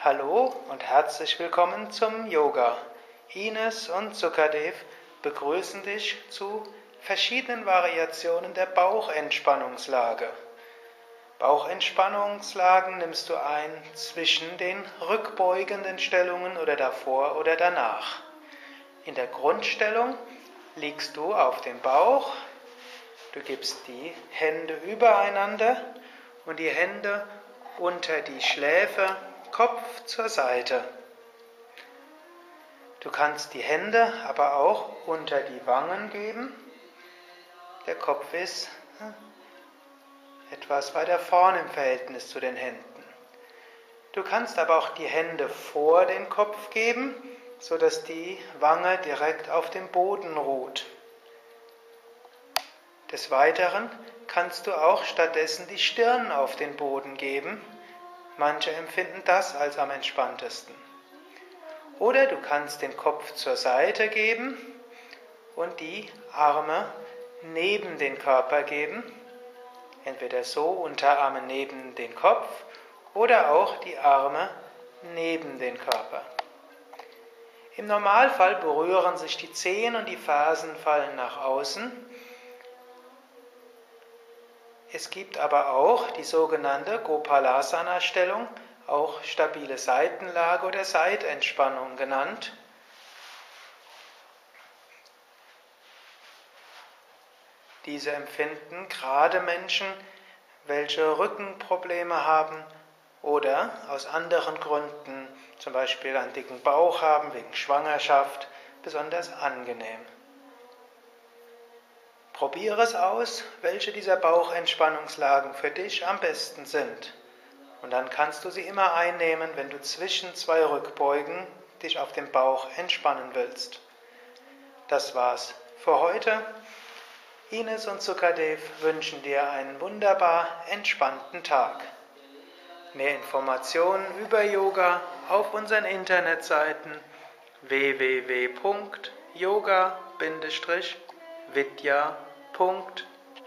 Hallo und herzlich willkommen zum Yoga. Ines und Sukadev begrüßen dich zu verschiedenen Variationen der Bauchentspannungslage. Bauchentspannungslagen nimmst du ein zwischen den rückbeugenden Stellungen oder davor oder danach. In der Grundstellung liegst du auf dem Bauch, du gibst die Hände übereinander und die Hände unter die Schläfe Kopf zur Seite. Du kannst die Hände aber auch unter die Wangen geben. Der Kopf ist hm, etwas weiter vorn im Verhältnis zu den Händen. Du kannst aber auch die Hände vor den Kopf geben, sodass die Wange direkt auf dem Boden ruht. Des Weiteren kannst du auch stattdessen die Stirn auf den Boden geben Manche empfinden das als am entspanntesten. Oder du kannst den Kopf zur Seite geben und die Arme neben den Körper geben. Entweder so Unterarme neben den Kopf oder auch die Arme neben den Körper. Im Normalfall berühren sich die Zehen und die Fersen fallen nach außen es gibt aber auch die sogenannte Gopalasana-Stellung, auch stabile Seitenlage oder Seitentspannung genannt. Diese empfinden gerade Menschen, welche Rückenprobleme haben oder aus anderen Gründen, zum Beispiel einen dicken Bauch haben wegen Schwangerschaft, besonders angenehm. Probiere es aus, welche dieser Bauchentspannungslagen für dich am besten sind. Und dann kannst du sie immer einnehmen, wenn du zwischen zwei Rückbeugen dich auf dem Bauch entspannen willst. Das war's für heute. Ines und Sukadev wünschen dir einen wunderbar entspannten Tag. Mehr Informationen über Yoga auf unseren Internetseiten www.yoga-vidya.com Punkt